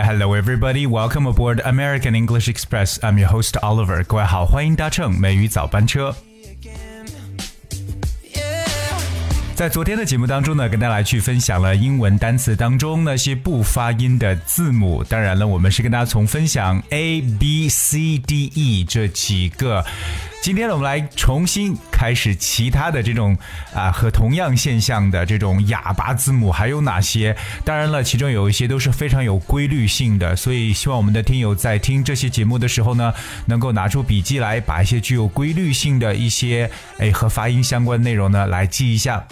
hello everybody. Welcome aboard American English Express. I'm your host Oliver. 各位好，欢迎搭乘美语早班车。在昨天的节目当中呢，跟大家来去分享了英文单词当中那些不发音的字母。当然了，我们是跟大家从分享 A、B、C、D、E 这几个。今天呢，我们来重新开始其他的这种啊和同样现象的这种哑巴字母还有哪些？当然了，其中有一些都是非常有规律性的，所以希望我们的听友在听这些节目的时候呢，能够拿出笔记来，把一些具有规律性的一些哎和发音相关的内容呢来记一下。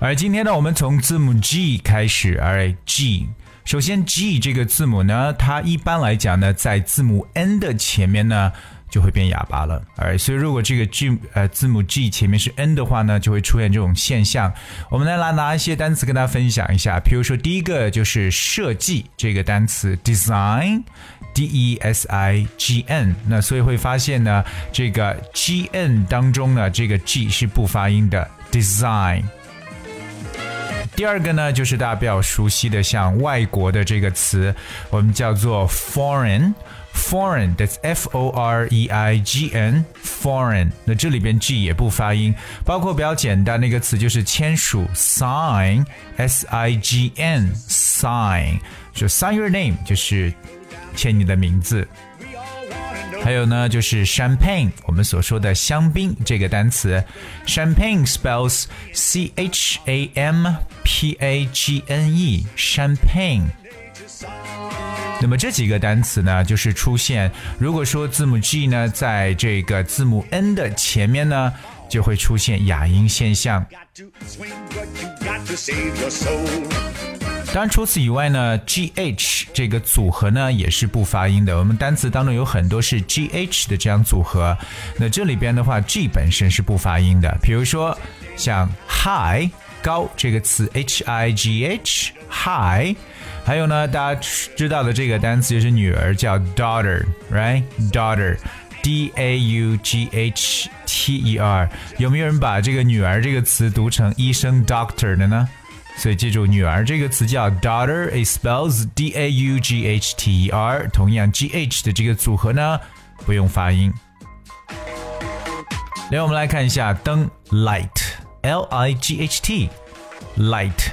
而今天呢，我们从字母 G 开始，而 G。首先，G 这个字母呢，它一般来讲呢，在字母 N 的前面呢，就会变哑巴了。哎所以，如果这个 G 呃字母 G 前面是 N 的话呢，就会出现这种现象。我们来拿拿一些单词跟大家分享一下。比如说，第一个就是设计这个单词，design，D E S I G N。那所以会发现呢，这个 G N 当中呢，这个 G 是不发音的，design。第二个呢，就是大家比较熟悉的，像外国的这个词，我们叫做 foreign，foreign，that's f o r e i g n，foreign。那这里边 g 也不发音，包括比较简单的一个词就是签署，sign，s i g n，sign，就 sign your name，就是签你的名字。还有呢，就是 champagne，我们所说的香槟这个单词，champagne spells c h a m p a g n e，champagne。那么这几个单词呢，就是出现，如果说字母 G 呢，在这个字母 N 的前面呢，就会出现哑音现象。当然，除此以外呢，G H 这个组合呢也是不发音的。我们单词当中有很多是 G H 的这样组合，那这里边的话，G 本身是不发音的。比如说像 high 高这个词，H I G H high，还有呢，大家知道的这个单词就是女儿，叫 daughter，right？daughter，D A U G H T E R。有没有人把这个女儿这个词读成医生 doctor 的呢？所以记住，女儿这个词叫 daughter，it spells d a u g h t e r。同样，g h 的这个组合呢，不用发音。来，我们来看一下灯 light，l i g h t，light，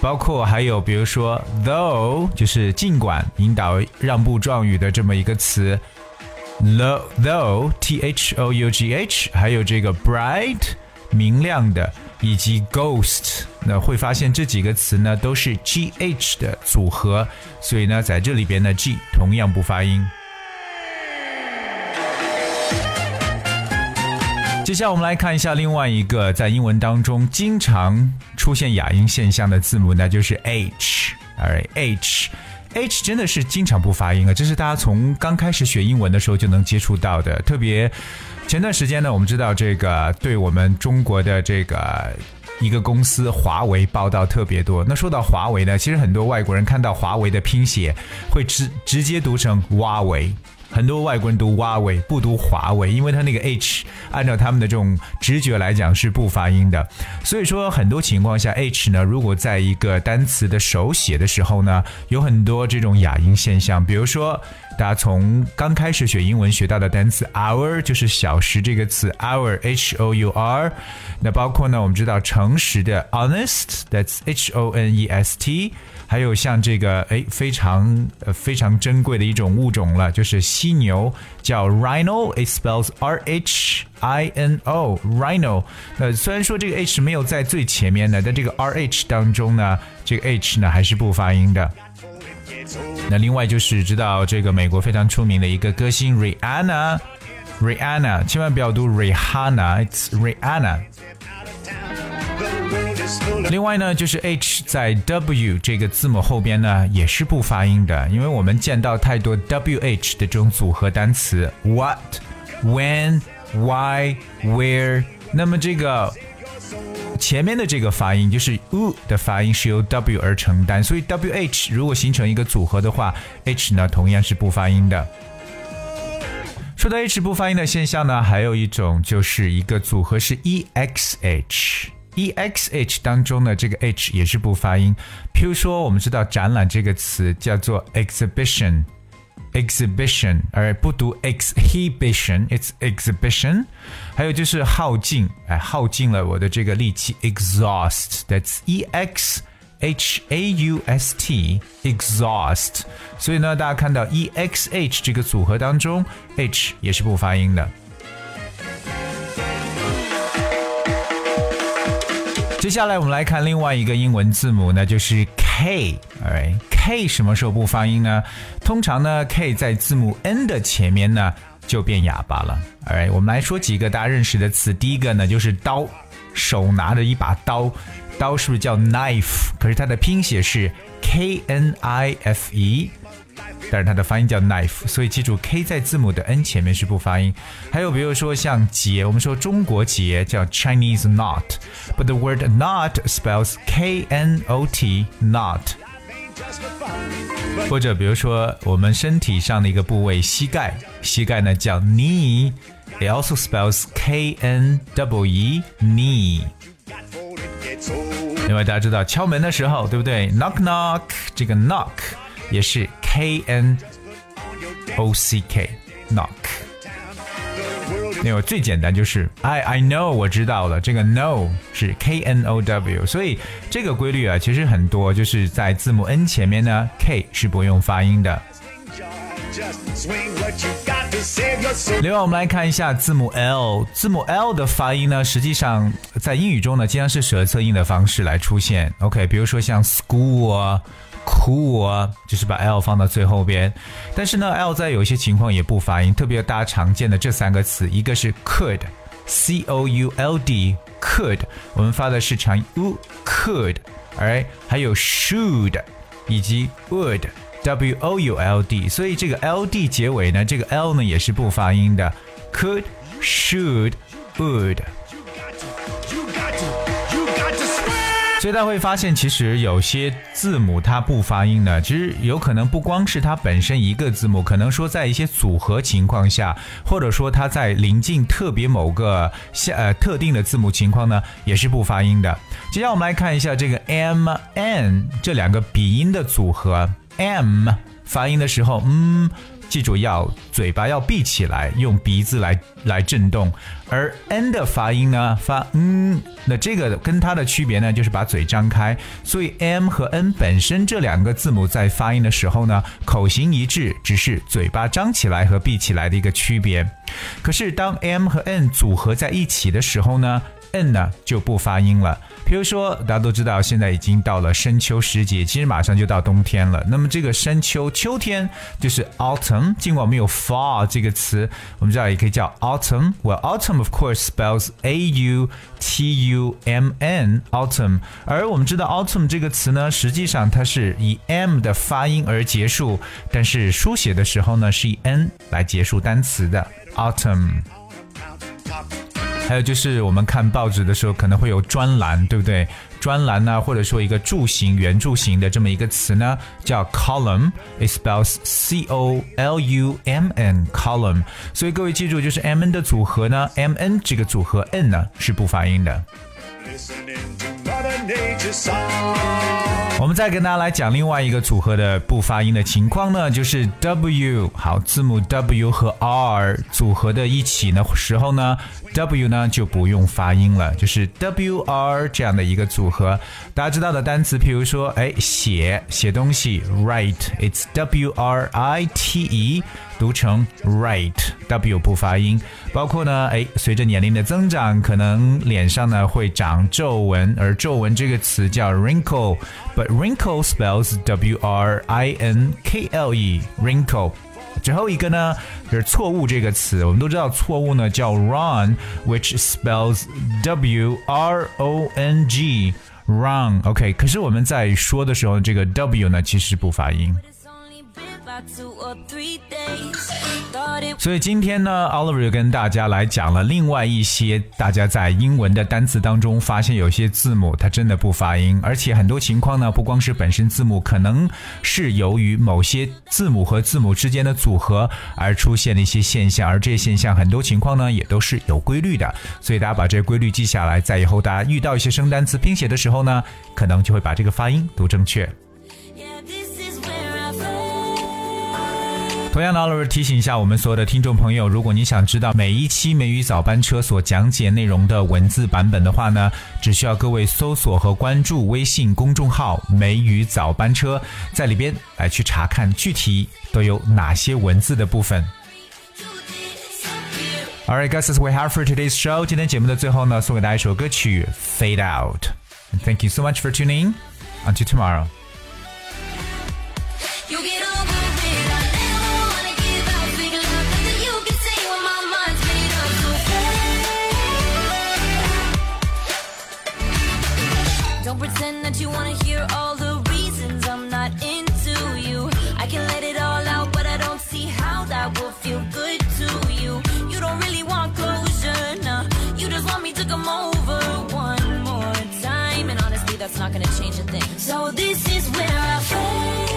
包括还有比如说 though，就是尽管引导让步状语的这么一个词，though t h o u g h，还有这个 bright，明亮的。以及 ghost，那会发现这几个词呢都是 g h 的组合，所以呢在这里边呢 g 同样不发音。接下来我们来看一下另外一个在英文当中经常出现哑音现象的字母，那就是 hrh h 真的是经常不发音啊，这是大家从刚开始学英文的时候就能接触到的，特别。前段时间呢，我们知道这个对我们中国的这个一个公司华为报道特别多。那说到华为呢，其实很多外国人看到华为的拼写会直直接读成华为。很多外国人读华为不读华为，因为他那个 h 按照他们的这种直觉来讲是不发音的。所以说很多情况下 h 呢，如果在一个单词的手写的时候呢，有很多这种哑音现象。比如说，大家从刚开始学英文学到的单词 hour 就是小时这个词 hour h o u r，那包括呢我们知道诚实的 honest that's h o n e s t。还有像这个哎，非常呃非常珍贵的一种物种了，就是犀牛，叫 rhino，it spells r h i n o，rhino。呃虽然说这个 h 没有在最前面的，但这个 r h 当中呢，这个 h 呢还是不发音的。那另外就是知道这个美国非常出名的一个歌星 Rihanna，Rihanna，千万不要读 Rihanna，it's Rihanna。另外呢，就是 H 在 W 这个字母后边呢，也是不发音的，因为我们见到太多 W H 的这种组合单词，What、When、Why、Where，那么这个前面的这个发音就是 U 的发音是由 W 而承担，所以 W H 如果形成一个组合的话，H 呢同样是不发音的。说到 H 不发音的现象呢，还有一种就是一个组合是 E X H。e x h 当中的，这个 h 也是不发音。譬如说，我们知道展览这个词叫做 exhibition。exhibition，而不读 exhibition，it's exhibition。还有就是耗尽，哎，耗尽了我的这个力气，exhaust，that's e x h a u s t，exhaust。所以呢，大家看到 e x h 这个组合当中，h 也是不发音的。接下来我们来看另外一个英文字母，那就是 K，OK，K 什么时候不发音呢？通常呢，K 在字母 N 的前面呢就变哑巴了。OK，我们来说几个大家认识的词。第一个呢就是刀，手拿着一把刀，刀是不是叫 knife？可是它的拼写是 K N I F E。但是它的发音叫 knife，所以记住 k 在字母的 n 前面是不发音。还有比如说像结，我们说中国结叫 Chinese knot，but the word knot spells K N O T knot。或者比如说我们身体上的一个部位膝盖，膝盖呢叫 knee，it also spells K N W E knee。另外大家知道敲门的时候，对不对？knock knock，这个 knock。也是 K N O C K knock。那个最简单就是 I I know 我知道了，这个 know 是 K N O W，所以这个规律啊，其实很多，就是在字母 N 前面呢，K 是不用发音的。另外，我们来看一下字母 L，字母 L 的发音呢，实际上在英语中呢，经常是舌侧音的方式来出现。OK，比如说像 school 啊。Cool 啊，就是把 l 放到最后边，但是呢，l 在有些情况也不发音，特别大家常见的这三个词，一个是 could，c o u l d，could，我们发的是长 u，could，而还有 should，以及 would，w o u l d，所以这个 l d 结尾呢，这个 l 呢也是不发音的，could，should，would。所以大家会发现，其实有些字母它不发音的，其实有可能不光是它本身一个字母，可能说在一些组合情况下，或者说它在临近特别某个下呃特定的字母情况呢，也是不发音的。接下来我们来看一下这个 m n 这两个鼻音的组合，m 发音的时候，嗯。记住要嘴巴要闭起来，用鼻子来来震动。而 n 的发音呢，发嗯，那这个跟它的区别呢，就是把嘴张开。所以 m 和 n 本身这两个字母在发音的时候呢，口型一致，只是嘴巴张起来和闭起来的一个区别。可是当 m 和 n 组合在一起的时候呢？n 呢就不发音了。比如说，大家都知道，现在已经到了深秋时节，其实马上就到冬天了。那么这个深秋秋天就是 autumn，尽管我们有 fall 这个词，我们知道也可以叫 autumn。Well, autumn of course spells a u t u m n autumn。而我们知道 autumn 这个词呢，实际上它是以 m 的发音而结束，但是书写的时候呢，是以 n 来结束单词的 autumn。还有就是我们看报纸的时候可能会有专栏，对不对？专栏呢，或者说一个柱形、圆柱形的这么一个词呢，叫 column，it spells c o l u m n，column。所以各位记住，就是 m n 的组合呢，m n 这个组合 n 呢是不发音的。我们再跟大家来讲另外一个组合的不发音的情况呢，就是 W。好，字母 W 和 R 组合的一起呢时候呢，W 呢就不用发音了，就是 W R 这样的一个组合。大家知道的单词，譬如说，哎，写写东西，write，it's W R I T E。读成 write W 不发音。包括呢，哎，随着年龄的增长，可能脸上呢会长皱纹，而皱纹这个词叫 wrinkle，but wrinkle spells w r i n k l e，wrinkle。最后一个呢就是错误这个词，我们都知道错误呢叫 wrong，which spells w r o n g，wrong。OK，可是我们在说的时候，这个 w 呢其实不发音。所以今天呢，Oliver 跟大家来讲了另外一些大家在英文的单词当中发现有些字母它真的不发音，而且很多情况呢，不光是本身字母，可能是由于某些字母和字母之间的组合而出现的一些现象，而这些现象很多情况呢也都是有规律的。所以大家把这个规律记下来，在以后大家遇到一些生单词拼写的时候呢，可能就会把这个发音读正确。同样的老师提醒一下我们所有的听众朋友，如果你想知道每一期美语早班车所讲解内容的文字版本的话呢，只需要各位搜索和关注微信公众号“美语早班车”，在里边来去查看具体都有哪些文字的部分。All right, guys, that's we have for today's show。今天节目的最后呢，送给大家一首歌曲《Fade Out》。Thank you so much for tuning. Until tomorrow. Pretend that you wanna hear all the reasons I'm not into you. I can let it all out, but I don't see how that will feel good to you. You don't really want closure, nah. You just want me to come over one more time. And honestly, that's not gonna change a thing. So this is where I fall.